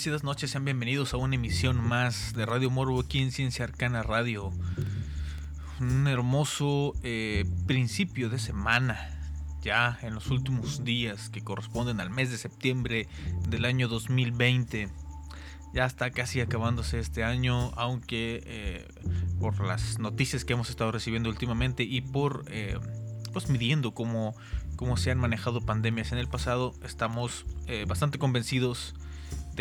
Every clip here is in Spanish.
Bendecidas noches, sean bienvenidos a una emisión más de Radio Morbo aquí en Ciencia Arcana Radio. Un hermoso eh, principio de semana, ya en los últimos días que corresponden al mes de septiembre del año 2020. Ya está casi acabándose este año, aunque eh, por las noticias que hemos estado recibiendo últimamente y por eh, pues midiendo cómo, cómo se han manejado pandemias en el pasado, estamos bastante convencidos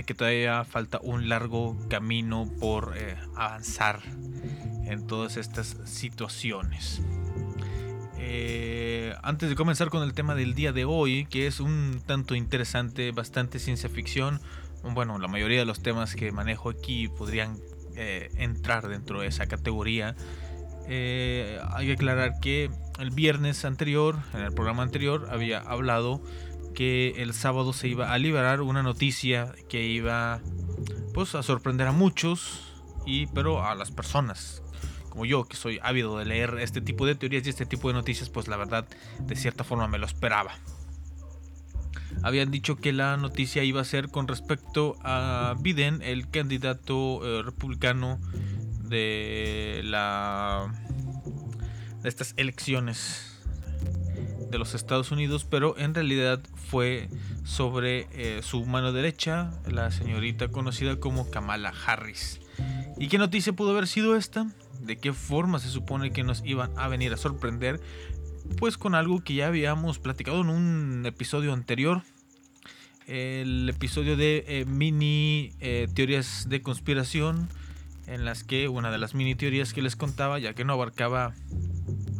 que todavía falta un largo camino por eh, avanzar en todas estas situaciones. Eh, antes de comenzar con el tema del día de hoy, que es un tanto interesante, bastante ciencia ficción, bueno, la mayoría de los temas que manejo aquí podrían eh, entrar dentro de esa categoría. Hay que aclarar que el viernes anterior, en el programa anterior, había hablado que el sábado se iba a liberar una noticia que iba pues a sorprender a muchos, y, pero a las personas como yo, que soy ávido de leer este tipo de teorías y este tipo de noticias, pues la verdad, de cierta forma me lo esperaba. Habían dicho que la noticia iba a ser con respecto a Biden, el candidato eh, republicano de la de estas elecciones de los Estados Unidos, pero en realidad fue sobre eh, su mano derecha, la señorita conocida como Kamala Harris. ¿Y qué noticia pudo haber sido esta? ¿De qué forma se supone que nos iban a venir a sorprender? Pues con algo que ya habíamos platicado en un episodio anterior. El episodio de eh, mini eh, teorías de conspiración. En las que una de las mini teorías que les contaba, ya que no abarcaba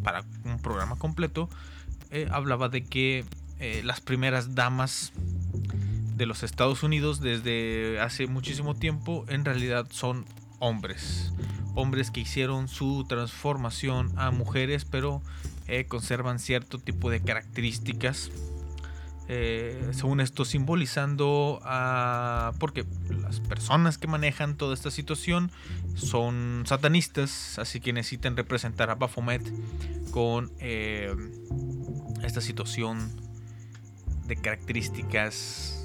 para un programa completo, eh, hablaba de que las primeras damas de los Estados Unidos desde hace muchísimo tiempo en realidad son hombres. Hombres que hicieron su transformación a mujeres, pero eh, conservan cierto tipo de características. Eh, según esto, simbolizando a. Porque las personas que manejan toda esta situación son satanistas, así que necesitan representar a Baphomet con eh, esta situación de características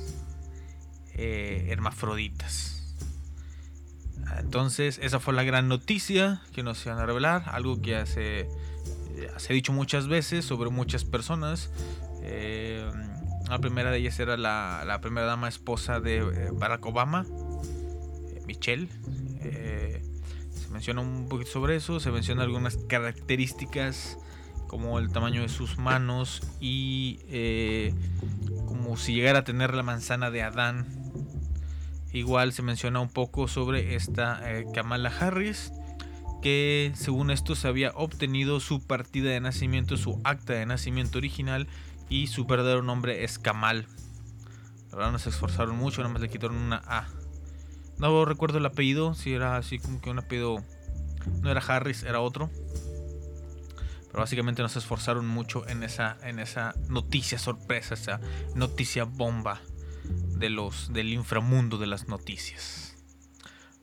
hermafroditas. Entonces, esa fue la gran noticia que nos iban a revelar, algo que se, ha dicho muchas veces sobre muchas personas. Eh, la primera de ellas era la, primera dama esposa de eh, Barack Obama, eh, Michelle. se menciona un poquito sobre eso, se menciona algunas características como el tamaño de sus manos y como si llegara a tener la manzana de Adán Igual se menciona un poco sobre esta eh, Kamala Harris, que según esto se había obtenido su partida de nacimiento, su acta de nacimiento original y su verdadero nombre es Kamal. La verdad no se esforzaron mucho, nada más le quitaron una A. No recuerdo el apellido, si era así como que un apellido... No era Harris, era otro. Pero básicamente no se esforzaron mucho en esa, en esa noticia sorpresa, esa noticia bomba de los del inframundo de las noticias.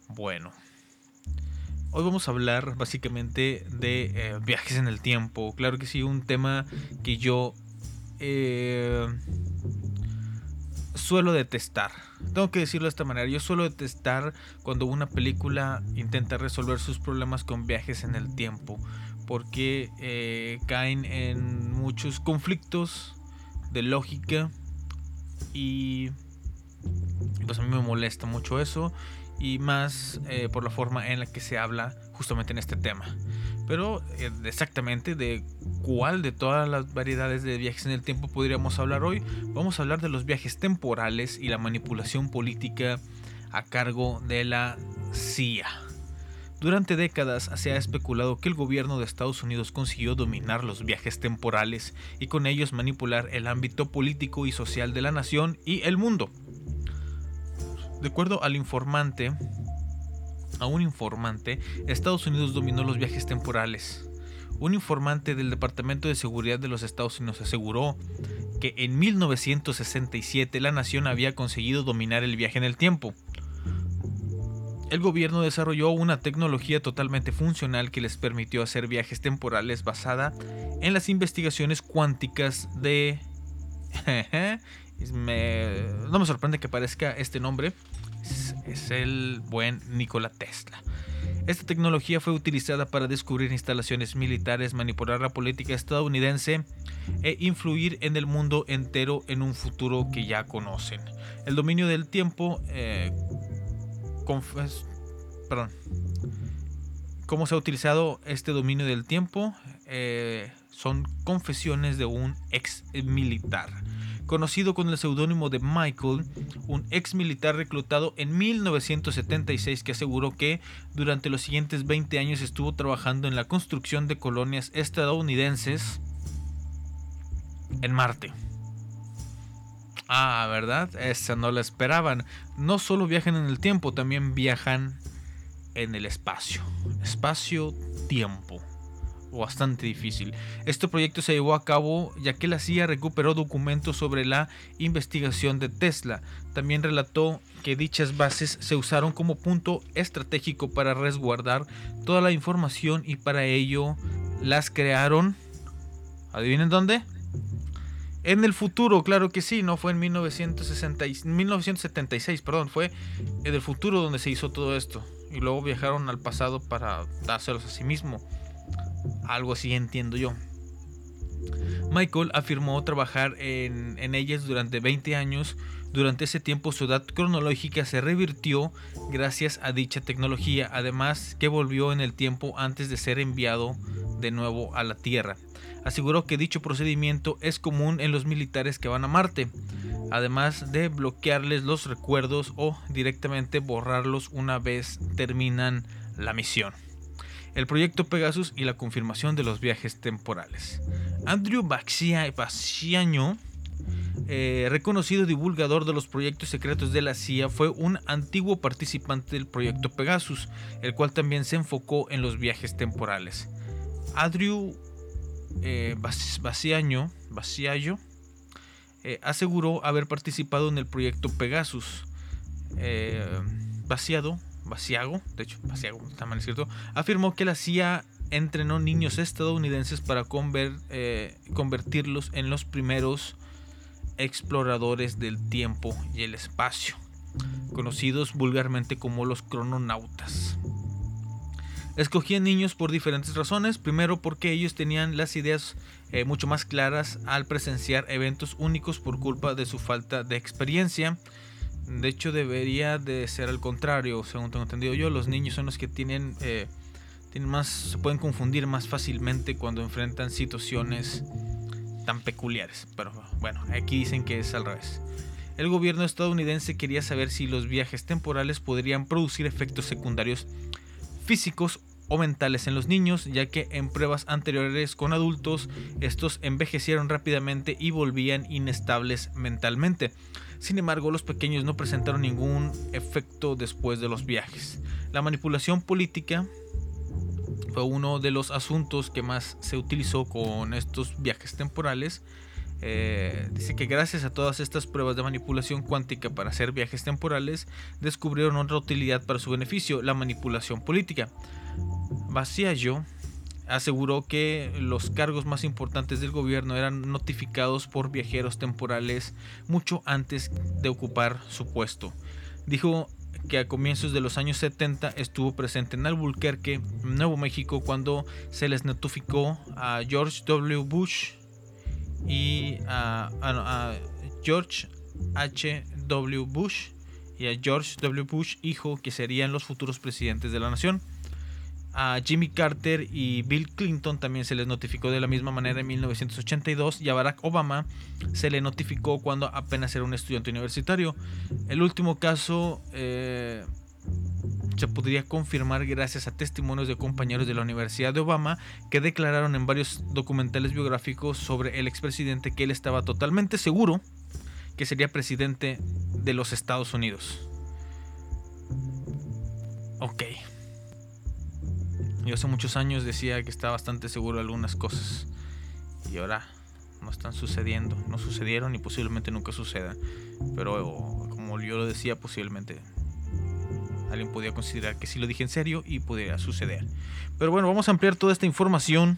Bueno, hoy vamos a hablar básicamente de eh, viajes en el tiempo. Claro que sí, un tema que yo eh, suelo detestar. Tengo que decirlo de esta manera. Yo suelo detestar cuando una película intenta resolver sus problemas con viajes en el tiempo. Porque eh, caen en muchos conflictos de lógica y pues a mí me molesta mucho eso y más eh, por la forma en la que se habla justamente en este tema. Pero eh, exactamente de cuál de todas las variedades de viajes en el tiempo podríamos hablar hoy, vamos a hablar de los viajes temporales y la manipulación política a cargo de la CIA. Durante décadas se ha especulado que el gobierno de Estados Unidos consiguió dominar los viajes temporales y con ellos manipular el ámbito político y social de la nación y el mundo. De acuerdo al informante, a un informante, Estados Unidos dominó los viajes temporales. Un informante del Departamento de Seguridad de los Estados Unidos aseguró que en 1967 la nación había conseguido dominar el viaje en el tiempo. El gobierno desarrolló una tecnología totalmente funcional que les permitió hacer viajes temporales basada en las investigaciones cuánticas de no me sorprende que parezca este nombre. Es, el buen Nikola Tesla. Esta tecnología fue utilizada para descubrir instalaciones militares, manipular la política estadounidense e influir en el mundo entero en un futuro que ya conocen. El dominio del tiempo... Eh, perdón. ¿Cómo se ha utilizado este dominio del tiempo? Eh, son confesiones de un ex militar conocido con el seudónimo de Michael, un ex militar reclutado en 1976 que aseguró que durante los siguientes 20 años estuvo trabajando en la construcción de colonias estadounidenses en Marte. Ah, ¿verdad? Esa no la esperaban. No solo viajan en el tiempo, también viajan en el espacio. Espacio-tiempo. Bastante difícil. Este proyecto se llevó a cabo ya que la CIA recuperó documentos sobre la investigación de Tesla. También relató que dichas bases se usaron como punto estratégico para resguardar toda la información y para ello las crearon. ¿Adivinen dónde? En el futuro, claro que sí, no fue en 1960 y- 1976, perdón, fue en el futuro donde se hizo todo esto. Y luego viajaron al pasado para dárselos a sí mismo. Algo así entiendo yo. Michael afirmó trabajar en, en ellas durante 20 años. Durante ese tiempo su edad cronológica se revirtió gracias a dicha tecnología, además que volvió en el tiempo antes de ser enviado de nuevo a la Tierra. Aseguró que dicho procedimiento es común en los militares que van a Marte, además de bloquearles los recuerdos o directamente borrarlos una vez terminan la misión. El proyecto Pegasus y la confirmación de los viajes temporales. Andrew Baxia- Baciaño, eh, reconocido divulgador de los proyectos secretos de la CIA, fue un antiguo participante del proyecto Pegasus, el cual también se enfocó en los viajes temporales. Andrew eh, Baciallo, eh, aseguró haber participado en el proyecto Pegasus. Eh, Vaciado, Vaciago, de hecho, mal escrito, afirmó que la CIA entrenó niños estadounidenses para eh, convertirlos en los primeros exploradores del tiempo y el espacio, conocidos vulgarmente como los crononautas. Escogían niños por diferentes razones. Primero porque ellos tenían las ideas eh, mucho más claras al presenciar eventos únicos por culpa de su falta de experiencia. De hecho debería de ser al contrario, según tengo entendido yo. Los niños son los que tienen, eh, tienen más, se pueden confundir más fácilmente cuando enfrentan situaciones tan peculiares. Pero bueno, aquí dicen que es al revés. El gobierno estadounidense quería saber si los viajes temporales podrían producir efectos secundarios físicos o mentales en los niños, ya que en pruebas anteriores con adultos estos envejecieron rápidamente y volvían inestables mentalmente. Sin embargo, los pequeños no presentaron ningún efecto después de los viajes. La manipulación política fue uno de los asuntos que más se utilizó con estos viajes temporales. Eh, dice que gracias a todas estas pruebas de manipulación cuántica para hacer viajes temporales, descubrieron otra utilidad para su beneficio, la manipulación política. Baciallo aseguró que los cargos más importantes del gobierno eran notificados por viajeros temporales mucho antes de ocupar su puesto. Dijo que a comienzos de los años 70 estuvo presente en Albuquerque, Nuevo México, cuando se les notificó a George W. Bush y a, George H. W. Bush y a George W. Bush, hijo, que serían los futuros presidentes de la nación. A Jimmy Carter y Bill Clinton también se les notificó de la misma manera en 1982 y a Barack Obama se le notificó cuando apenas era un estudiante universitario. El último caso eh, se podría confirmar gracias a testimonios de compañeros de la Universidad de Obama que declararon en varios documentales biográficos sobre el expresidente que él estaba totalmente seguro que sería presidente de los Estados Unidos. Ok. Yo hace muchos años decía que estaba bastante seguro de algunas cosas. Y ahora no están sucediendo. No sucedieron y posiblemente nunca sucedan. Pero como yo lo decía, posiblemente alguien podía considerar que sí lo dije en serio y pudiera suceder. Pero bueno, vamos a ampliar toda esta información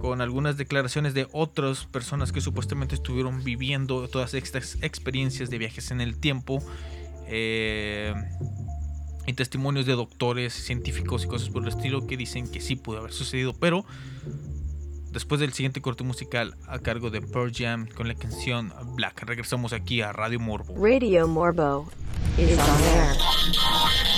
con algunas declaraciones de otras personas que supuestamente estuvieron viviendo todas estas experiencias de viajes en el tiempo. Eh, y testimonios de doctores, científicos y cosas por el estilo que dicen que sí pudo haber sucedido, pero después del siguiente corte musical a cargo de Pearl Jam con la canción Black, regresamos aquí a Radio Morbo. Radio Morbo is on.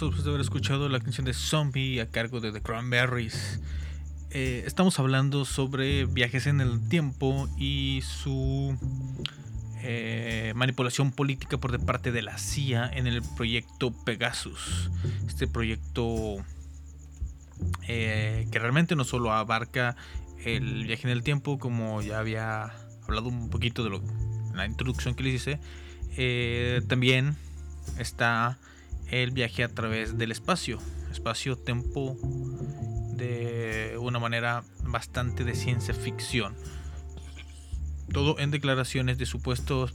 después de haber escuchado la canción de Zombie a cargo de The Cranberries. Eh, estamos hablando sobre viajes en el tiempo y su eh, manipulación política por de parte de la CIA en el proyecto Pegasus. Este proyecto eh, que realmente no solo abarca el viaje en el tiempo, como ya había hablado un poquito de lo, la introducción que les hice, eh, también está el viaje a través del espacio, espacio-tempo de una manera bastante de ciencia ficción. Todo en declaraciones de supuestos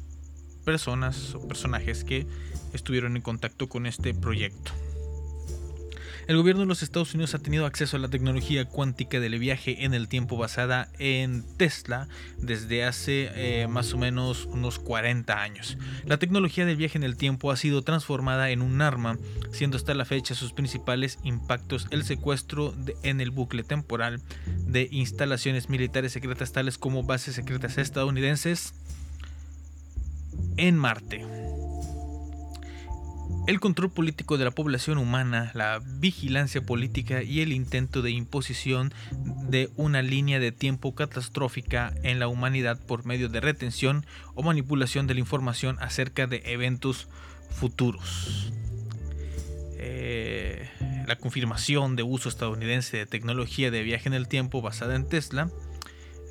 personas o personajes que estuvieron en contacto con este proyecto. El gobierno de los Estados Unidos ha tenido acceso a la tecnología cuántica del viaje en el tiempo basada en Tesla desde hace eh, más o menos unos 40 años. La tecnología del viaje en el tiempo ha sido transformada en un arma, siendo hasta la fecha sus principales impactos el secuestro en el bucle temporal de instalaciones militares secretas tales como bases secretas estadounidenses en Marte. El control político de la población humana, la vigilancia política y el intento de imposición de una línea de tiempo catastrófica en la humanidad por medio de retención o manipulación de la información acerca de eventos futuros. Eh, la confirmación de uso estadounidense de tecnología de viaje en el tiempo basada en Tesla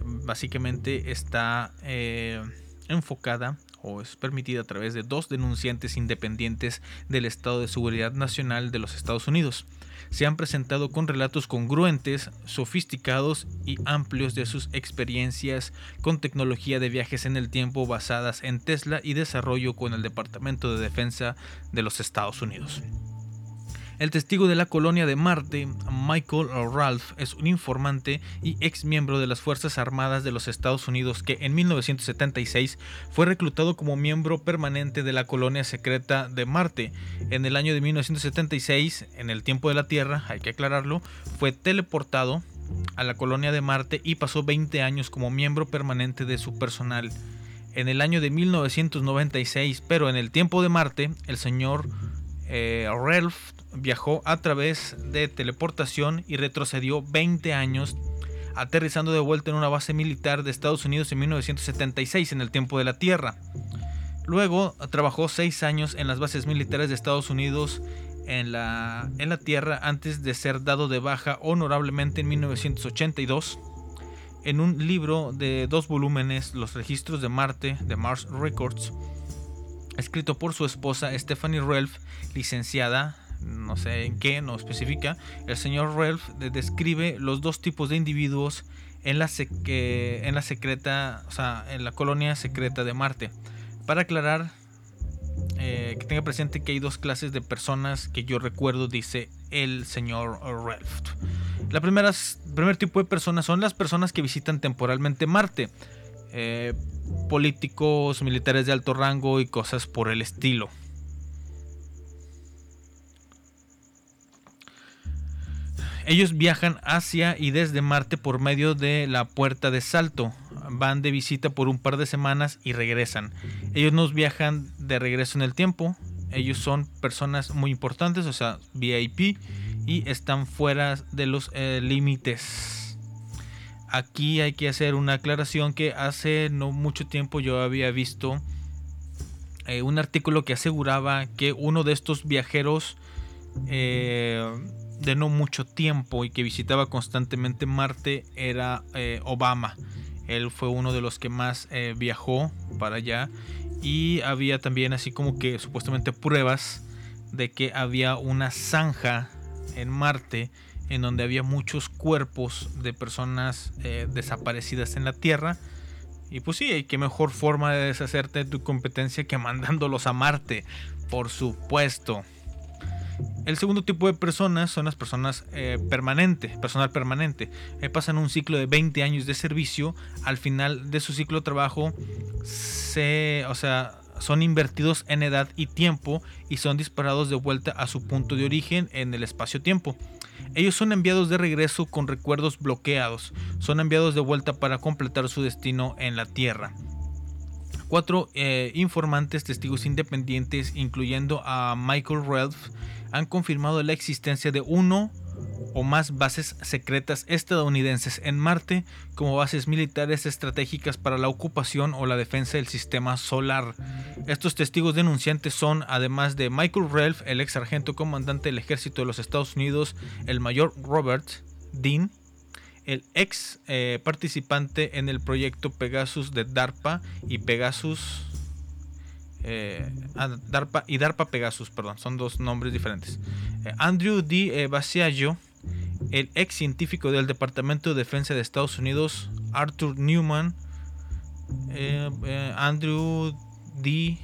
básicamente está eh, enfocada o es permitida a través de dos denunciantes independientes del Estado de Seguridad Nacional de los Estados Unidos. Se han presentado con relatos congruentes, sofisticados y amplios de sus experiencias con tecnología de viajes en el tiempo basadas en Tesla y desarrollo con el Departamento de Defensa de los Estados Unidos. El testigo de la colonia de Marte, Michael Ralph, es un informante y ex miembro de las Fuerzas Armadas de los Estados Unidos que en 1976 fue reclutado como miembro permanente de la colonia secreta de Marte. En el año de 1976, en el tiempo de la Tierra, hay que aclararlo, fue teleportado a la colonia de Marte y pasó 20 años como miembro permanente de su personal. En el año de 1996, pero en el tiempo de Marte, el señor eh, Ralph viajó a través de teleportación y retrocedió 20 años, aterrizando de vuelta en una base militar de Estados Unidos en 1976 en el tiempo de la Tierra. Luego trabajó 6 años en las bases militares de Estados Unidos en la, en la Tierra antes de ser dado de baja honorablemente en 1982 en un libro de dos volúmenes, Los registros de Marte, de Mars Records, escrito por su esposa Stephanie Ralph, licenciada, no sé en qué, no especifica, el señor Ralph de- describe los dos tipos de individuos en la, eh, en la secreta, o sea, en la colonia secreta de Marte. Para aclarar, eh, que tenga presente que hay dos clases de personas que yo recuerdo, dice el señor Ralph. La primer tipo de personas son las personas que visitan temporalmente Marte. Eh, políticos, militares de alto rango y cosas por el estilo. Ellos viajan hacia y desde Marte por medio de la puerta de salto. Van de visita por un par de semanas y regresan. Ellos nos viajan de regreso en el tiempo. Ellos son personas muy importantes, o sea, VIP, y están fuera de los eh, límites. Aquí hay que hacer una aclaración que hace no mucho tiempo yo había visto eh, un artículo que aseguraba que uno de estos viajeros eh, de no mucho tiempo y que visitaba constantemente Marte era eh, Obama. Él fue uno de los que más viajó para allá y había también así como que supuestamente pruebas de que había una zanja en Marte en donde había muchos cuerpos de personas eh, desaparecidas en la Tierra. Y pues sí, qué mejor forma de deshacerte de tu competencia que mandándolos a Marte, por supuesto. El segundo tipo de personas son las personas eh, permanente, personal permanente. Eh, pasan un ciclo de 20 años de servicio. Al final de su ciclo de trabajo, se, o sea, son invertidos en edad y tiempo y son disparados de vuelta a su punto de origen en el espacio-tiempo. Ellos son enviados de regreso con recuerdos bloqueados. Son enviados de vuelta para completar su destino en la Tierra. Cuatro eh, informantes testigos independientes, incluyendo a Michael Ralph, han confirmado la existencia de uno o más bases secretas estadounidenses en Marte como bases militares estratégicas para la ocupación o la defensa del sistema solar. Estos testigos denunciantes son, además de Michael Relf, el ex sargento comandante del ejército de los Estados Unidos, el mayor Robert Dean, el ex eh, participante en el proyecto Pegasus de DARPA y Pegasus eh, DARPA y DARPA Pegasus, perdón, son dos nombres diferentes. Eh, Andrew D. Eh, Basiago, el ex científico del Departamento de Defensa de Estados Unidos, Arthur Newman, eh, eh, Andrew D.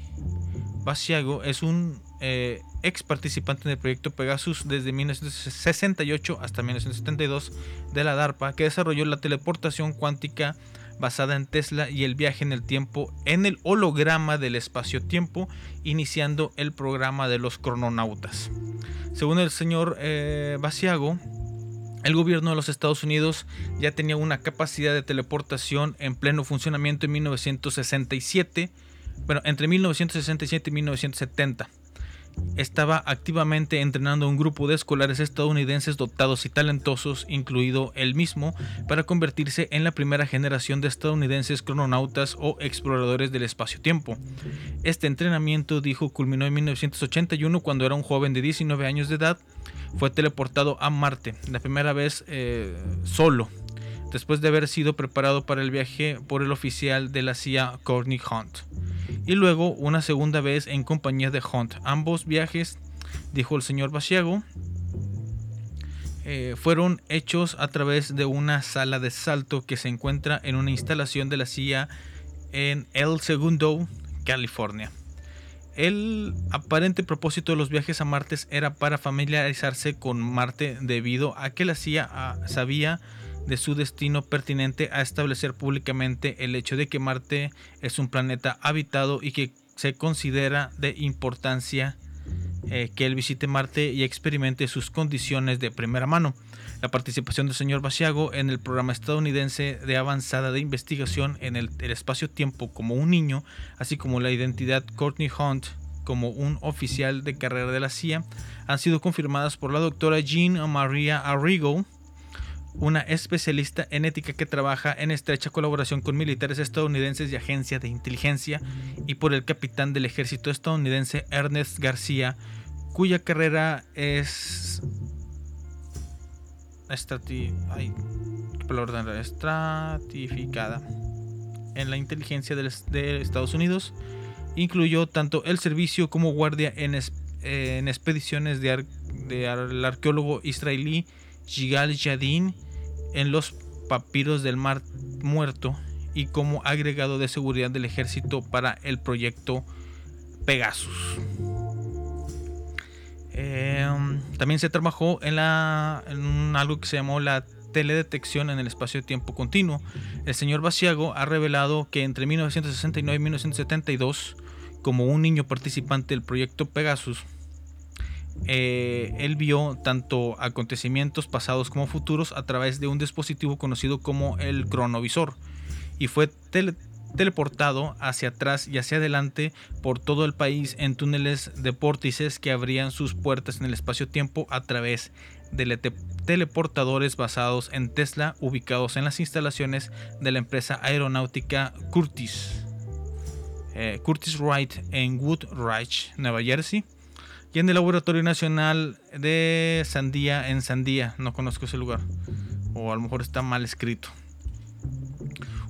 Basiago es un eh, ex participante en el proyecto Pegasus desde 1968 hasta 1972 de la DARPA, que desarrolló la teleportación cuántica basada en Tesla y el viaje en el tiempo en el holograma del espacio-tiempo, iniciando el programa de los crononautas. Según el señor eh, Basiago, el gobierno de los Estados Unidos ya tenía una capacidad de teleportación en pleno funcionamiento en 1967, bueno, entre 1967 y 1970. Estaba activamente entrenando a un grupo de escolares estadounidenses dotados y talentosos, incluido él mismo, para convertirse en la primera generación de estadounidenses crononautas o exploradores del espacio-tiempo. Este entrenamiento, dijo, culminó en 1981 cuando era un joven de 19 años de edad. Fue teleportado a Marte, la primera vez eh, solo, después de haber sido preparado para el viaje por el oficial de la CIA Courtney Hunt. Y luego una segunda vez en compañía de Hunt. Ambos viajes, dijo el señor Basiago, eh, fueron hechos a través de una sala de salto que se encuentra en una instalación de la CIA en El Segundo, California. El aparente propósito de los viajes a Marte era para familiarizarse con Marte debido a que la CIA ah, sabía de su destino pertinente a establecer públicamente el hecho de que Marte es un planeta habitado y que se considera de importancia eh, que él visite Marte y experimente sus condiciones de primera mano. La participación del señor Basiago en el programa estadounidense de avanzada de investigación en el, espacio-tiempo como un niño, así como la identidad Courtney Hunt como un oficial de carrera de la CIA, han sido confirmadas por la doctora Jean Maria Arrigo, una especialista en ética que trabaja en estrecha colaboración con militares estadounidenses y agencias de inteligencia, y por el capitán del ejército estadounidense Ernest García, cuya carrera es estrati- ay, estratificada en la inteligencia del- de Estados Unidos. Incluyó tanto el servicio como guardia en, es- en expediciones de ar- de ar- el arqueólogo israelí Yigal Yadin en los papiros del Mar Muerto y como agregado de seguridad del ejército para el proyecto Pegasus. Eh, también se trabajó en, la, en algo que se llamó la teledetección en el espacio-tiempo continuo. El señor Basiago ha revelado que entre 1969 y 1972, como un niño participante del proyecto Pegasus, eh, él vio tanto acontecimientos pasados como futuros a través de un dispositivo conocido como el cronovisor y fue tele- teleportado hacia atrás y hacia adelante por todo el país en túneles de vórtices que abrían sus puertas en el espacio-tiempo a través de le- te- teleportadores basados en Tesla ubicados en las instalaciones de la empresa aeronáutica Curtis. eh, Curtis Wright en Woodridge, Nueva Jersey y en el Laboratorio Nacional de Sandía en Sandía. No conozco ese lugar. O a lo mejor está mal escrito.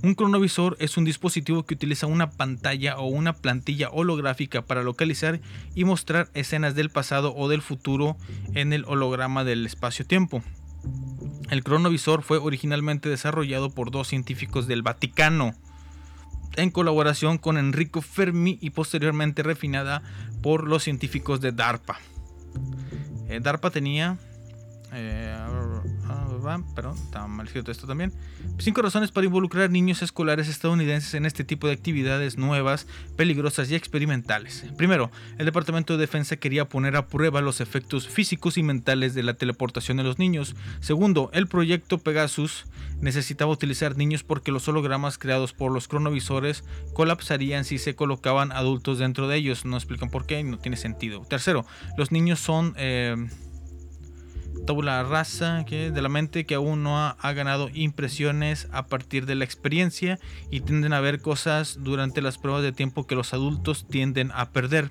Un cronovisor es un dispositivo que utiliza una pantalla o una plantilla holográfica para localizar y mostrar escenas del pasado o del futuro en el holograma del espacio-tiempo. El cronovisor fue originalmente desarrollado por dos científicos del Vaticano en colaboración con Enrico Fermi y posteriormente refinada por los científicos de DARPA. Eh, DARPA tenía... eh, perdón, está mal escrito esto también. Cinco razones para involucrar niños escolares estadounidenses en este tipo de actividades nuevas, peligrosas y experimentales. Primero, el Departamento de Defensa quería poner a prueba los efectos físicos y mentales de la teleportación de los niños. Segundo, el proyecto Pegasus necesitaba utilizar niños porque los hologramas creados por los cronovisores colapsarían si se colocaban adultos dentro de ellos. No explican por qué no tiene sentido. Tercero, los niños son... Eh, tabula rasa que de la mente que aún no ha, ha, ganado impresiones a partir de la experiencia y tienden a ver cosas durante las pruebas de tiempo que los adultos tienden a perder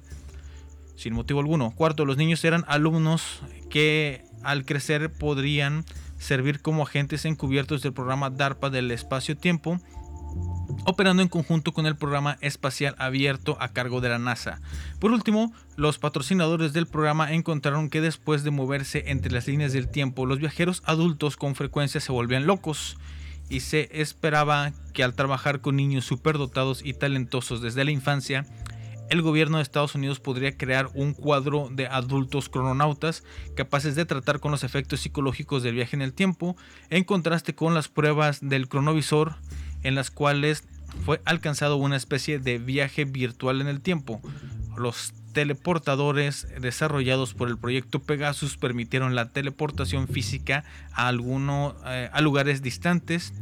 sin motivo alguno. Cuarto, los niños eran alumnos que al crecer podrían servir como agentes encubiertos del programa DARPA del espacio-tiempo operando en conjunto con el programa espacial abierto a cargo de la NASA. Por último, los patrocinadores del programa encontraron que después de moverse entre las líneas del tiempo, los viajeros adultos con frecuencia se volvían locos y se esperaba que al trabajar con niños superdotados y talentosos desde la infancia, el gobierno de Estados Unidos podría crear un cuadro de adultos crononautas capaces de tratar con los efectos psicológicos del viaje en el tiempo, en contraste con las pruebas del cronovisor en las cuales fue alcanzado una especie de viaje virtual en el tiempo. Los teleportadores desarrollados por el proyecto Pegasus permitieron la teleportación física a, alguno, eh, a lugares distantes,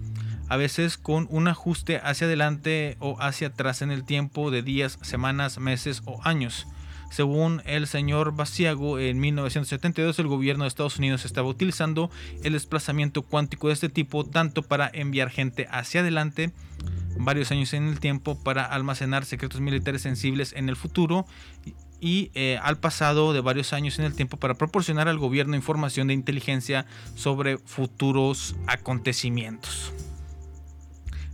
a veces con un ajuste hacia adelante o hacia atrás en el tiempo de días, semanas, meses o años. Según el señor Basiago, en 1972 el gobierno de Estados Unidos estaba utilizando el desplazamiento cuántico de este tipo tanto para enviar gente hacia adelante varios años en el tiempo para almacenar secretos militares sensibles en el futuro y eh, al pasado de varios años en el tiempo para proporcionar al gobierno información de inteligencia sobre futuros acontecimientos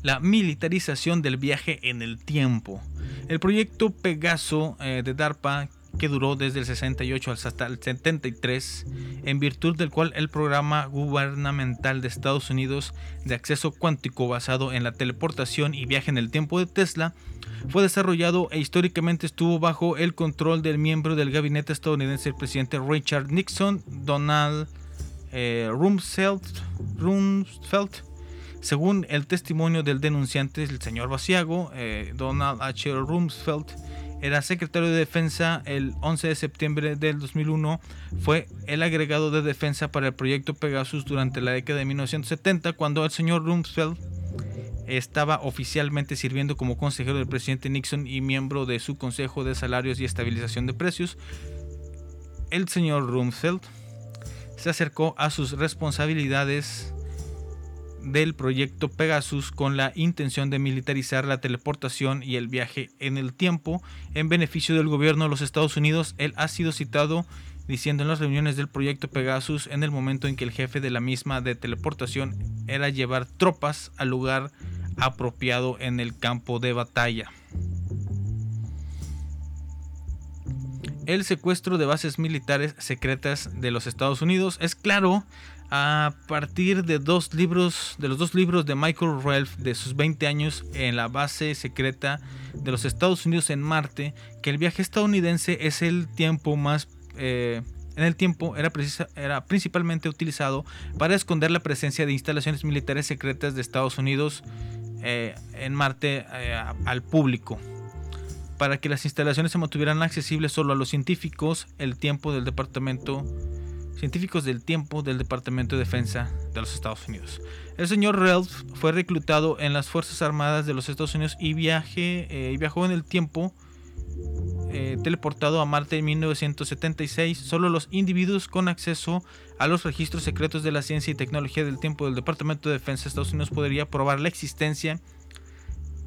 la militarización del viaje en el tiempo. El proyecto Pegaso eh, de DARPA que duró desde el 68 hasta el 73, en virtud del cual el programa gubernamental de Estados Unidos de acceso cuántico basado en la teleportación y viaje en el tiempo de Tesla fue desarrollado e históricamente estuvo bajo el control del miembro del gabinete estadounidense, el presidente Richard Nixon, Donald eh, Rumsfeld, Rumsfeld según el testimonio del denunciante, el señor Basiago, eh, Donald H. Rumsfeld, era secretario de defensa el 11 de septiembre del 2001, fue el agregado de defensa para el proyecto Pegasus durante la década de 1970, cuando el señor Rumsfeld estaba oficialmente sirviendo como consejero del presidente Nixon y miembro de su Consejo de Salarios y Estabilización de Precios. El señor Rumsfeld se acercó a sus responsabilidades del proyecto Pegasus con la intención de militarizar la teleportación y el viaje en el tiempo en beneficio del gobierno de los Estados Unidos. Él ha sido citado diciendo en las reuniones del proyecto Pegasus en el momento en que el jefe de la misma de teleportación era llevar tropas al lugar apropiado en el campo de batalla. El secuestro de bases militares secretas de los Estados Unidos es claro a partir de dos libros, de los dos libros de Michael Ralph de sus 20 años en la base secreta de los Estados Unidos en Marte, que el viaje estadounidense es el tiempo más eh, en el tiempo era, era, principalmente utilizado para esconder la presencia de instalaciones militares secretas de Estados Unidos eh, en Marte eh, al público. Para que las instalaciones se mantuvieran accesibles solo a los científicos, el tiempo del departamento científicos del tiempo del Departamento de Defensa de los Estados Unidos. El señor Ralph fue reclutado en las Fuerzas Armadas de los Estados Unidos y, viaje, eh, viajó en el tiempo eh, teleportado a Marte en 1976. Solo los individuos con acceso a los registros secretos de la ciencia y tecnología del tiempo del Departamento de Defensa de Estados Unidos podría probar la existencia,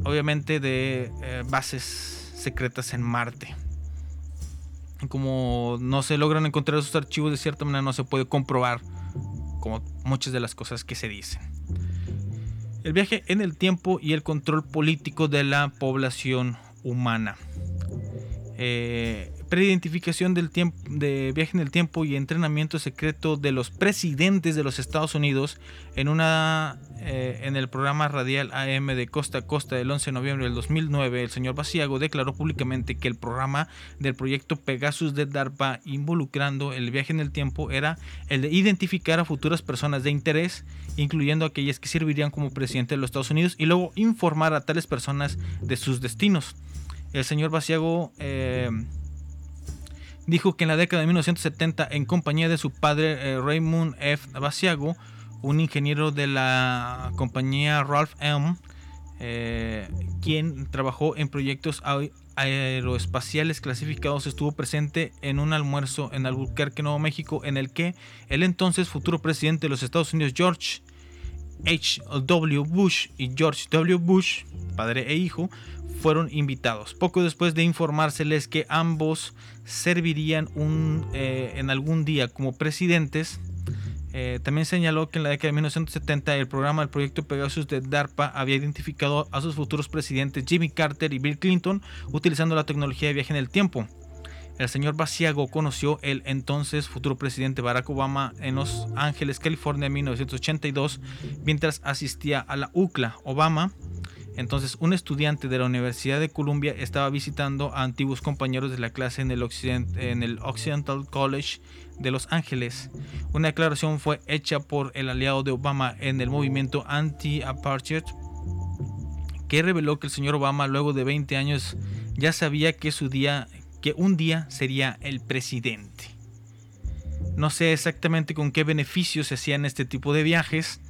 obviamente, de eh, bases secretas en Marte como no se logran encontrar esos archivos de cierta manera no se puede comprobar como muchas de las cosas que se dicen. El viaje en el tiempo y el control político de la población humana. Eh, preidentificación del tiempo de viaje en el tiempo y entrenamiento secreto de los presidentes de los Estados Unidos en una eh, en el programa radial AM de Costa a Costa del 11 de noviembre del 2009 el señor Basiago declaró públicamente que el programa del proyecto Pegasus de DARPA involucrando el viaje en el tiempo era el de identificar a futuras personas de interés incluyendo aquellas que servirían como presidente de los Estados Unidos y luego informar a tales personas de sus destinos. El señor Basiago eh, dijo que en la década de 1970, en compañía de su padre eh, Raymond F. Basiago, un ingeniero de la compañía Ralph M., eh, quien trabajó en proyectos ae- aeroespaciales clasificados, estuvo presente en un almuerzo en Albuquerque, Nuevo México, en el que el entonces futuro presidente de los Estados Unidos, George H. W. Bush y George W. Bush, padre e hijo, fueron invitados. Poco después de informárseles que ambos servirían un, eh, en algún día como presidentes, eh, también señaló que en la década de 1970 el programa del proyecto Pegasus de DARPA había identificado a sus futuros presidentes Jimmy Carter y Bill Clinton utilizando la tecnología de viaje en el tiempo. El señor Basiago conoció el entonces futuro presidente Barack Obama en Los Ángeles, California en 1982 mientras asistía a la UCLA. Obama, entonces un estudiante de la Universidad de Columbia, estaba visitando a antiguos compañeros de la clase en el, en el Occidental College de Los Ángeles. Una declaración fue hecha por el aliado de Obama en el movimiento anti-apartheid que reveló que el señor Obama luego de 20 años ya sabía que su día que un día sería el presidente. No sé exactamente con qué beneficios se hacían este tipo de viajes,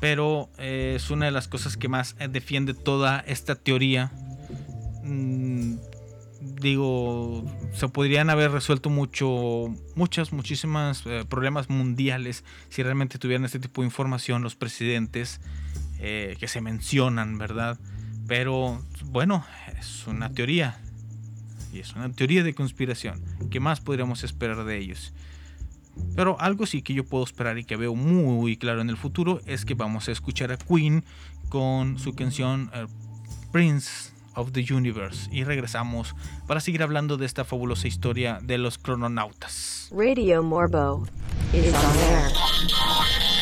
pero eh, es una de las cosas que más eh, defiende toda esta teoría. Mm, digo, se podrían haber resuelto mucho, muchas, muchísimas eh, problemas mundiales si realmente tuvieran este tipo de información los presidentes que se mencionan, ¿verdad? Pero bueno, es una teoría. Y es una teoría de conspiración. ¿Qué más podríamos esperar de ellos? Pero algo sí que yo puedo esperar y que veo muy claro en el futuro es que vamos a escuchar a Queen con su canción eh, Prince of the Universe. Y regresamos para seguir hablando de esta fabulosa historia de los crononautas. Radio Morbo is on air.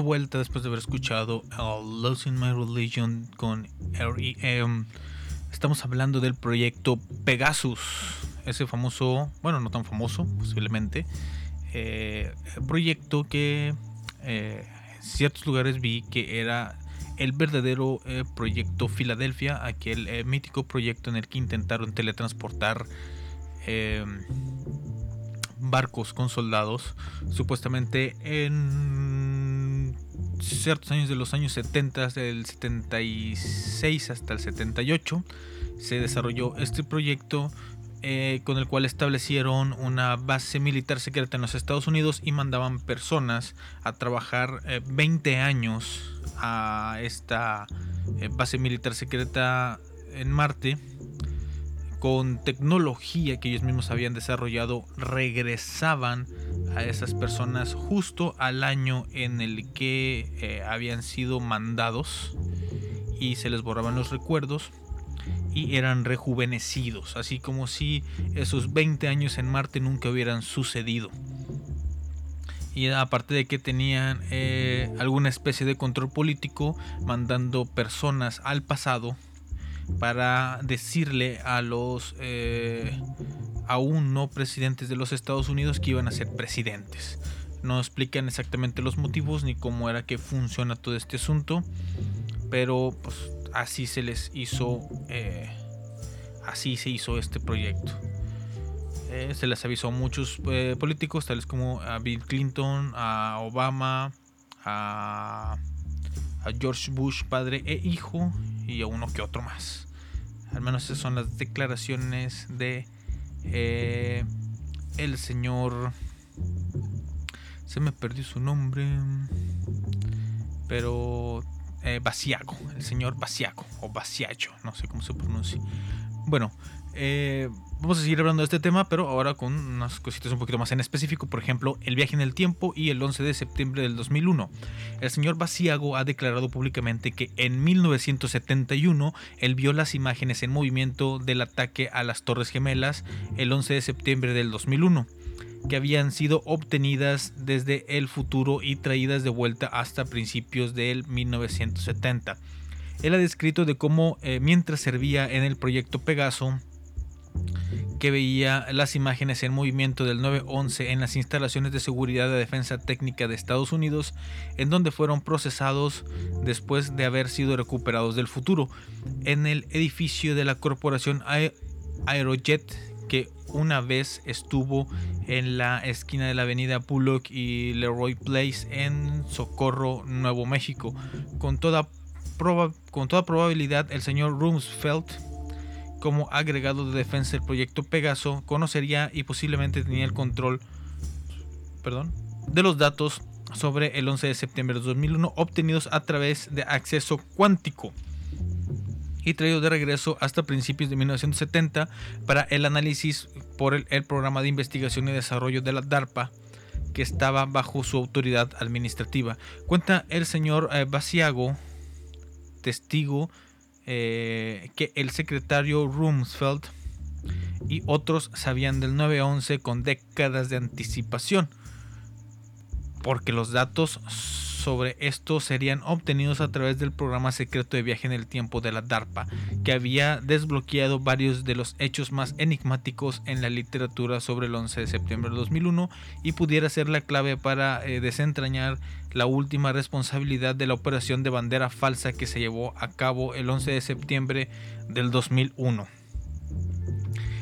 vuelta después de haber escuchado Losing My Religion con REM. Estamos hablando del proyecto Pegasus, ese famoso, bueno, no tan famoso posiblemente, eh, proyecto que eh, en ciertos lugares vi que era el verdadero eh, proyecto Filadelfia, aquel mítico proyecto en el que intentaron teletransportar barcos con soldados, supuestamente en ciertos años de los años 70, del 76 hasta el 78, se desarrolló este proyecto eh, con el cual establecieron una base militar secreta en los Estados Unidos y mandaban personas a trabajar eh, 20 años a esta eh, base militar secreta en Marte con tecnología que ellos mismos habían desarrollado regresaban a esas personas justo al año en el que eh, habían sido mandados y se les borraban los recuerdos y eran rejuvenecidos, así como si esos 20 años en Marte nunca hubieran sucedido. Y aparte de que tenían eh, alguna especie de control político, mandando personas al pasado para decirle a los eh, aún no presidentes de los Estados Unidos que iban a ser presidentes. No explican exactamente los motivos ni cómo era que funciona todo este asunto, pero pues así se les hizo, eh, así se hizo este proyecto. Eh, se les avisó a muchos eh, políticos, tales como a Bill Clinton, a Obama, a, a George Bush, padre e hijo, y a uno que otro más. Al menos esas son las declaraciones de eh, el señor. Se me perdió su nombre. Pero eh, el señor Basiago o Basiacho, no sé cómo se pronuncia. Bueno, eh, vamos a seguir hablando de este tema, pero ahora con unas cositas un poquito más en específico. Por ejemplo, el viaje en el tiempo y el 11 de septiembre del 2001. El señor Basiago ha declarado públicamente que en 1971 él vio las imágenes en movimiento del ataque a las Torres Gemelas el 11 de septiembre del 2001 que habían sido obtenidas desde el futuro y traídas de vuelta hasta principios del 1970. Él ha descrito de cómo eh, mientras servía en el proyecto Pegaso, que veía las imágenes en movimiento del 911 en las instalaciones de seguridad de defensa técnica de Estados Unidos, en donde fueron procesados después de haber sido recuperados del futuro, en el edificio de la corporación Ae- Aerojet que una vez estuvo en la esquina de la avenida Bullock y Leroy Place en Socorro, Nuevo México. Con toda, proba- con toda probabilidad el señor Rumsfeld como agregado de defensa del proyecto Pegaso conocería y posiblemente tenía el control perdón, de los datos sobre el 11 de septiembre de 2001 obtenidos a través de acceso cuántico y traído de regreso hasta principios de 1970 para el análisis por el, programa de investigación y desarrollo de la DARPA que estaba bajo su autoridad administrativa. Cuenta el señor eh, Basiago, testigo, eh, que el secretario Rumsfeld y otros sabían del 911 con décadas de anticipación, porque los datos sobre esto serían obtenidos a través del programa secreto de viaje en el tiempo de la DARPA, que había desbloqueado varios de los hechos más enigmáticos en la literatura sobre el 11 de septiembre de 2001 y pudiera ser la clave para eh, desentrañar la última responsabilidad de la operación de bandera falsa que se llevó a cabo el 11 de septiembre del 2001.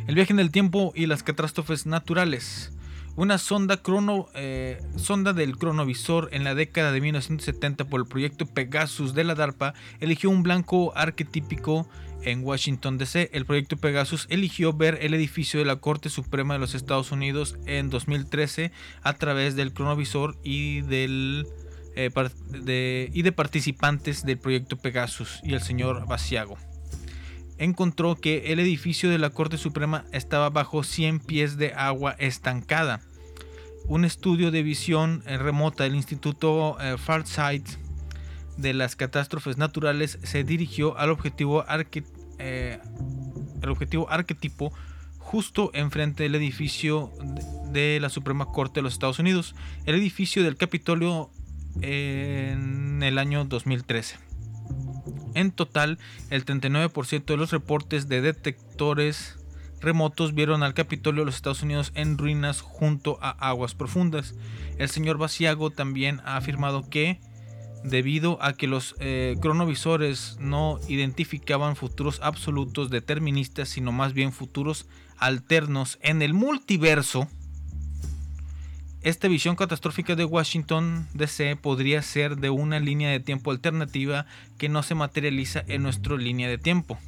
El viaje en el tiempo y las catástrofes naturales. Una sonda, eh, sonda del cronovisor en la década de 1970 por el proyecto Pegasus de la DARPA eligió un blanco arquetípico en Washington DC. El proyecto Pegasus eligió ver el edificio de la Corte Suprema de los Estados Unidos en 2013 a través del cronovisor y del eh, y de participantes del proyecto Pegasus y el señor Basiago encontró que el edificio de la Corte Suprema estaba bajo 100 pies de agua estancada. Un estudio de visión eh, remota del Instituto eh, Farsight de las catástrofes naturales se dirigió al objetivo, el objetivo arquetipo justo enfrente del edificio de la Suprema Corte de los Estados Unidos, el edificio del Capitolio en el año 2013. En total, el 39% de los reportes de detectores remotos vieron al Capitolio de los Estados Unidos en ruinas junto a aguas profundas. El señor Basiago también ha afirmado que, debido a que los eh, cronovisores no identificaban futuros absolutos deterministas, sino más bien futuros alternos en el multiverso, esta visión catastrófica de Washington DC podría ser de una línea de tiempo alternativa que no se materializa en nuestra línea de tiempo.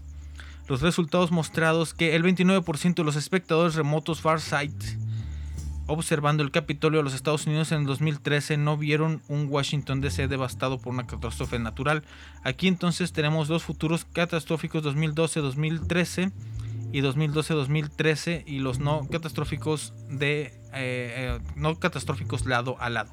Los resultados mostrados que el 29% de los espectadores remotos Farsight observando el Capitolio de los Estados Unidos en el 2013 no vieron un Washington DC devastado por una catástrofe natural. Aquí entonces tenemos dos futuros catastróficos 2012-2013 y 2012-2013 y los no catastróficos de eh, eh, no catastróficos lado a lado.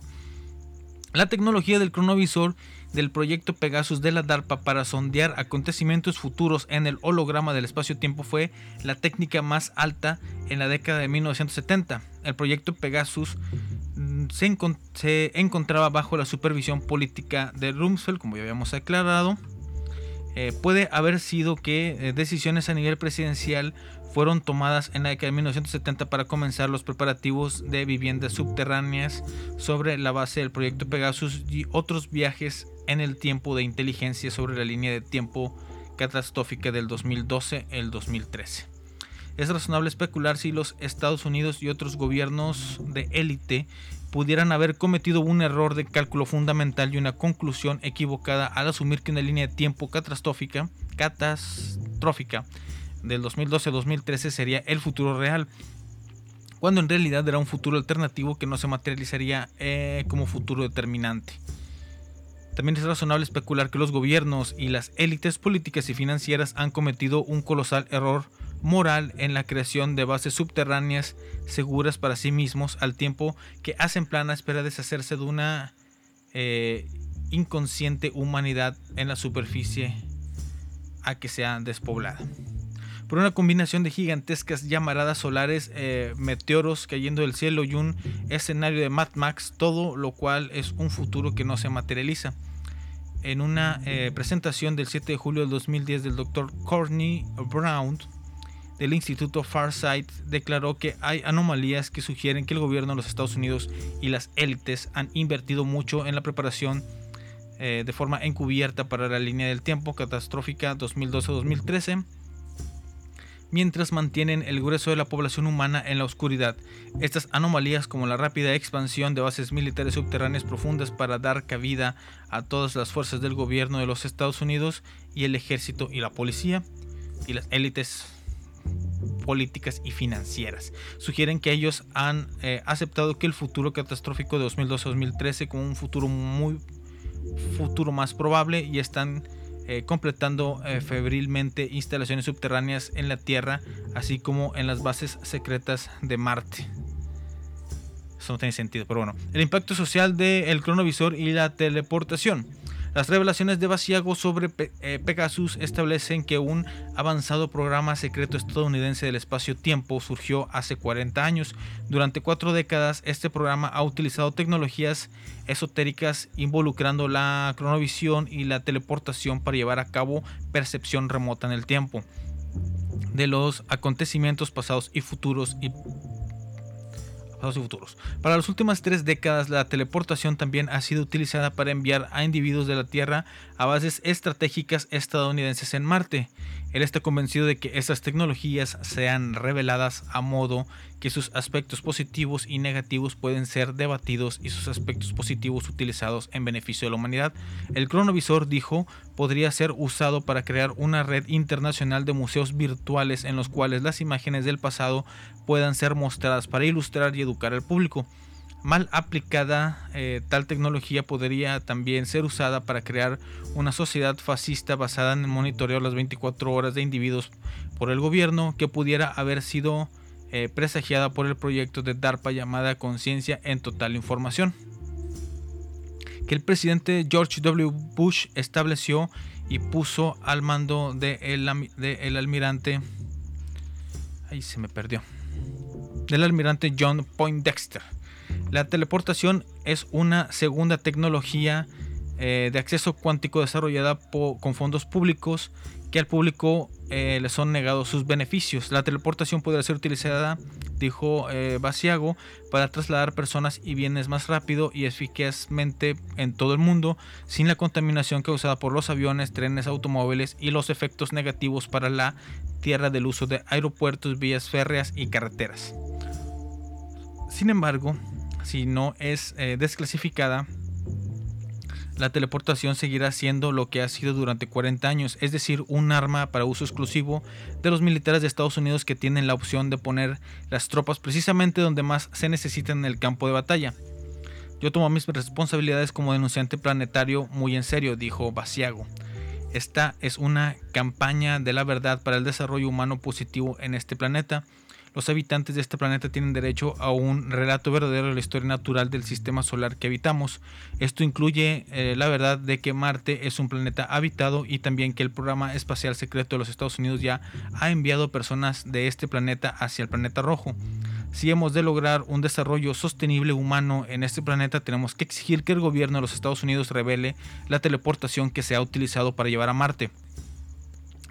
La tecnología del cronovisor del proyecto Pegasus de la DARPA para sondear acontecimientos futuros en el holograma del espacio-tiempo fue la técnica más alta en la década de 1970. El proyecto Pegasus mm, se, encontraba bajo la supervisión política de Rumsfeld, como ya habíamos aclarado, eh, puede haber sido que decisiones a nivel presidencial fueron tomadas en la década de 1970 para comenzar los preparativos de viviendas subterráneas sobre la base del proyecto Pegasus y otros viajes en el tiempo de inteligencia sobre la línea de tiempo catastrófica del 2012 el 2013. Es razonable especular si los Estados Unidos y otros gobiernos de élite pudieran haber cometido un error de cálculo fundamental y una conclusión equivocada al asumir que una línea de tiempo catastrófica del 2012-2013 sería el futuro real, cuando en realidad era un futuro alternativo que no se materializaría eh, como futuro determinante. También es razonable especular que los gobiernos y las élites políticas y financieras han cometido un colosal error moral en la creación de bases subterráneas seguras para sí mismos al tiempo que hacen plana espera deshacerse de una eh, inconsciente humanidad en la superficie a que sea despoblada. Por una combinación de gigantescas llamaradas solares, eh, meteoros cayendo del cielo y un escenario de Mad Max, todo lo cual es un futuro que no se materializa. En una eh, presentación del 7 de julio del 2010 del Dr. Courtney Brown, del Instituto Farsight declaró que hay anomalías que sugieren que el gobierno de los Estados Unidos y las élites han invertido mucho en la preparación eh, de forma encubierta para la línea del tiempo catastrófica 2012-2013 mientras mantienen el grueso de la población humana en la oscuridad. Estas anomalías como la rápida expansión de bases militares subterráneas profundas para dar cabida a todas las fuerzas del gobierno de los Estados Unidos y el ejército y la policía y las élites políticas y financieras. Sugieren que ellos han eh, aceptado que el futuro catastrófico de 2012-2013 como un futuro muy futuro más probable y están eh, completando eh, febrilmente instalaciones subterráneas en la Tierra, así como en las bases secretas de Marte. Eso no tiene sentido, pero bueno. El impacto social del cronovisor y la teleportación. Las revelaciones de Basiago sobre eh, Pegasus establecen que un avanzado programa secreto estadounidense del espacio-tiempo surgió hace 40 años. Durante cuatro décadas, este programa ha utilizado tecnologías esotéricas involucrando la cronovisión y la teleportación para llevar a cabo percepción remota en el tiempo de los acontecimientos pasados y futuros pasados y futuros. Para las últimas tres décadas, la teleportación también ha sido utilizada para enviar a individuos de la Tierra a bases estratégicas estadounidenses en Marte. Él está convencido de que estas tecnologías sean reveladas a modo que sus aspectos positivos y negativos pueden ser debatidos y sus aspectos positivos utilizados en beneficio de la humanidad. El cronovisor, dijo, podría ser usado para crear una red internacional de museos virtuales en los cuales las imágenes del pasado puedan ser mostradas para ilustrar y educar al público. Mal aplicada, eh, tal tecnología podría también ser usada para crear una sociedad fascista basada en el monitoreo las 24 horas de individuos por el gobierno que pudiera haber sido eh, presagiada por el proyecto de DARPA llamada Conciencia en Total Información, que el presidente George W. Bush estableció y puso al mando del de el almirante. Ahí se me perdió. Del almirante John Poindexter. La teleportación es una segunda tecnología eh, de acceso cuántico desarrollada con fondos públicos que al público eh, le son negados sus beneficios. La teleportación podría ser utilizada, dijo eh, Basiago, para trasladar personas y bienes más rápido y eficazmente en todo el mundo, sin la contaminación causada por los aviones, trenes, automóviles y los efectos negativos para la tierra del uso de aeropuertos, vías férreas y carreteras. Sin embargo, si no es eh, desclasificada, la teleportación seguirá siendo lo que ha sido durante 40 años, es decir, un arma para uso exclusivo de los militares de Estados Unidos que tienen la opción de poner las tropas precisamente donde más se necesitan en el campo de batalla. Yo tomo mis responsabilidades como denunciante planetario muy en serio, dijo Basiago. Esta es una campaña de la verdad para el desarrollo humano positivo en este planeta los habitantes de este planeta tienen derecho a un relato verdadero de la historia natural del sistema solar que habitamos. Esto incluye eh, la verdad de que Marte es un planeta habitado y también que el programa espacial secreto de los Estados Unidos ya ha enviado personas de este planeta hacia el planeta rojo. Si hemos de lograr un desarrollo sostenible humano en este planeta, tenemos que exigir que el gobierno de los Estados Unidos revele la teleportación que se ha utilizado para llevar a Marte.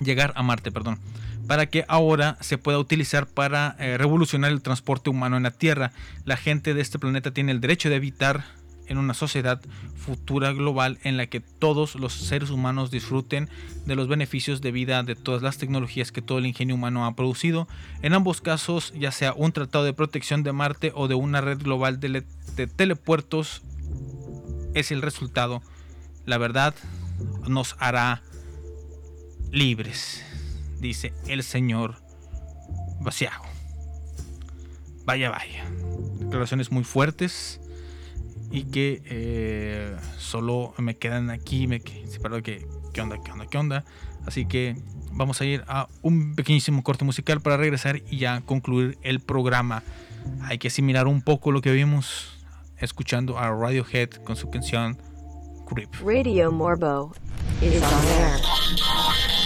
Llegar a Marte, perdón para que ahora se pueda utilizar para eh, revolucionar el transporte humano en la Tierra. La gente de este planeta tiene el derecho de habitar en una sociedad futura global en la que todos los seres humanos disfruten de los beneficios de vida de todas las tecnologías que todo el ingenio humano ha producido. En ambos casos, ya sea un tratado de protección de Marte o de una red global de, de telepuertos, es el resultado. La verdad nos hará libres dice el señor Basiago. Vaya, vaya. Declaraciones muy fuertes y que eh, solo me quedan aquí, me separo que qué onda, qué onda, qué onda. Así que vamos a ir a un pequeñísimo corte musical para regresar y ya concluir el programa. Hay que asimilar un poco lo que vimos escuchando a Radiohead con su canción Creep. Radio Morbo is on air.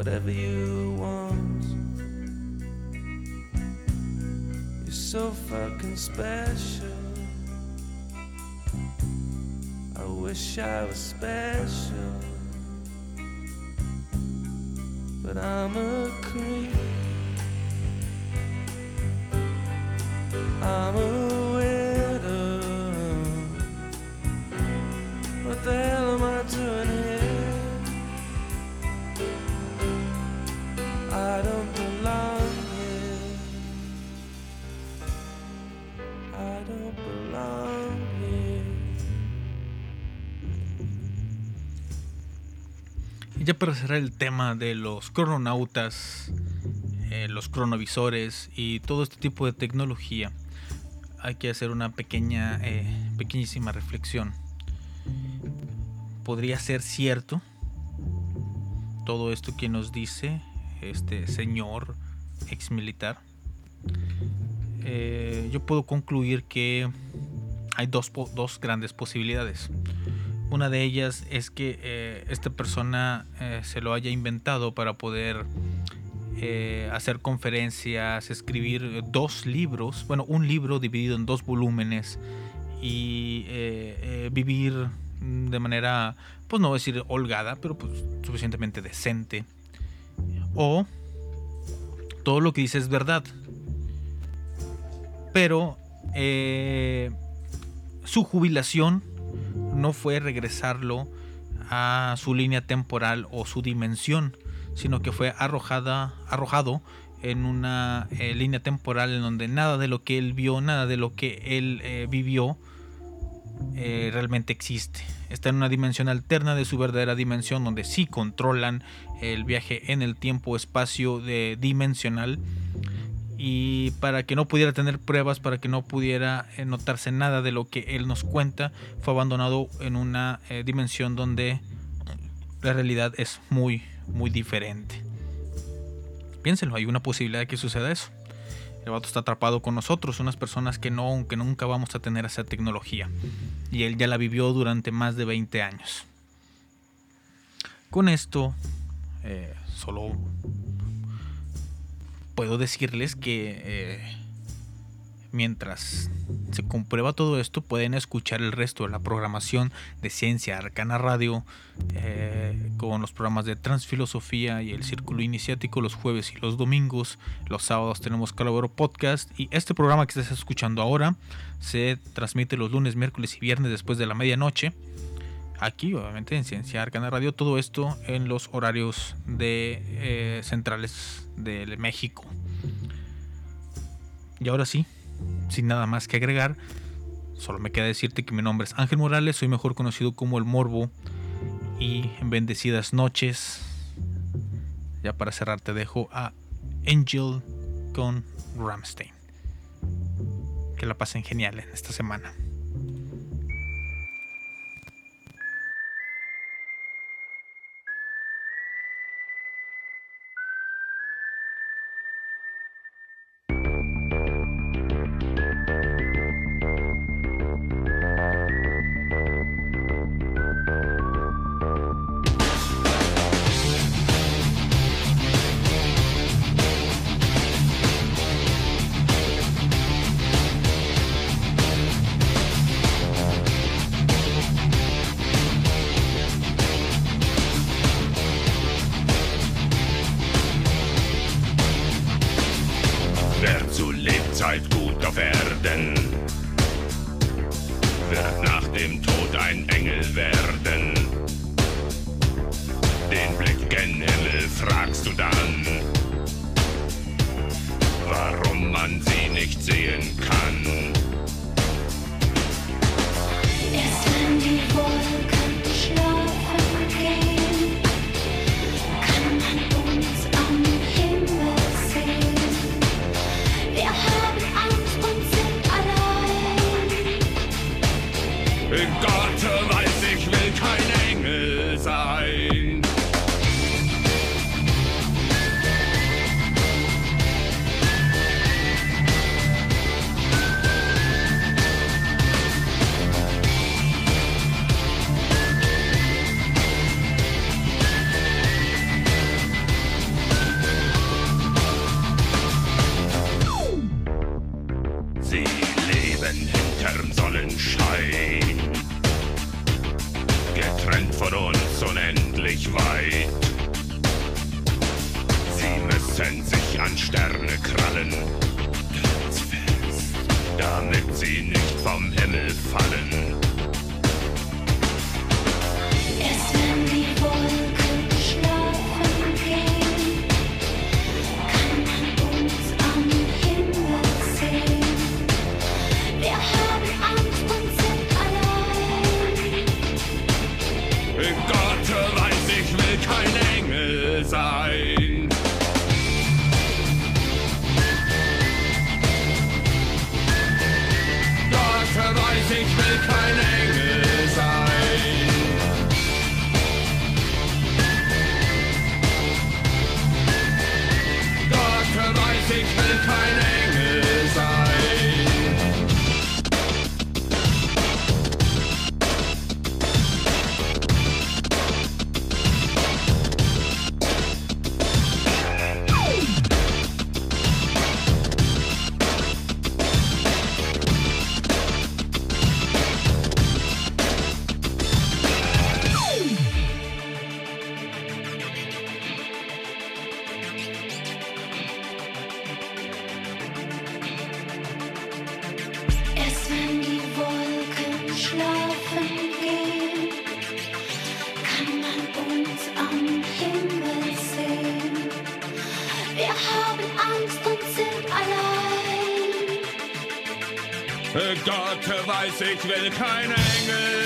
whatever you want. You're so fucking special. I wish I was special, but I'm a creep. I'm a ya para cerrar el tema de los crononautas, eh, los cronovisores y todo este tipo de tecnología, hay que hacer una pequeña, eh, pequeñísima reflexión. ¿Podría ser cierto todo esto que nos dice este señor ex militar? Eh, yo puedo concluir que hay dos, dos grandes posibilidades. Una de ellas es que eh, esta persona eh, se lo haya inventado para poder eh, hacer conferencias, escribir dos libros, bueno, un libro dividido en dos volúmenes y vivir de manera, pues no voy a decir holgada, pero pues suficientemente decente. O todo lo que dice es verdad. Pero su jubilación no fue regresarlo a su línea temporal o su dimensión, sino que fue arrojada, arrojado en una eh, línea temporal en donde nada de lo que él vio, nada de lo que él eh, vivió eh, realmente existe. Está en una dimensión alterna de su verdadera dimensión donde sí controlan el viaje en el tiempo-espacio de dimensional y para que no pudiera tener pruebas, para que no pudiera eh, notarse nada de lo que él nos cuenta, fue abandonado en una eh, dimensión donde la realidad es muy, muy diferente. Piénsenlo, hay una posibilidad de que suceda eso. El vato está atrapado con nosotros, unas personas que no, que nunca vamos a tener esa tecnología. Y él ya la vivió durante más de 20 años. Con esto, eh, solo puedo decirles que eh, mientras se comprueba todo esto, pueden escuchar el resto de la programación de Ciencia Arcana Radio eh, con los programas de Transfilosofía y el Círculo Iniciático los jueves y los domingos. Los sábados tenemos Calaboro Podcast y este programa que estás escuchando ahora se transmite los lunes, miércoles y viernes después de la medianoche. Aquí, obviamente, en Ciencia Arcana Radio, todo esto en los horarios de eh, centrales de México. Y ahora sí, sin nada más que agregar, solo me queda decirte que mi nombre es Ángel Morales, soy mejor conocido como El Morbo. Y en bendecidas noches, ya para cerrar, te dejo a Angel con Ramstein. Que la pasen genial en esta semana. Gott weiß, ich will kein Engel ich will kein Engel.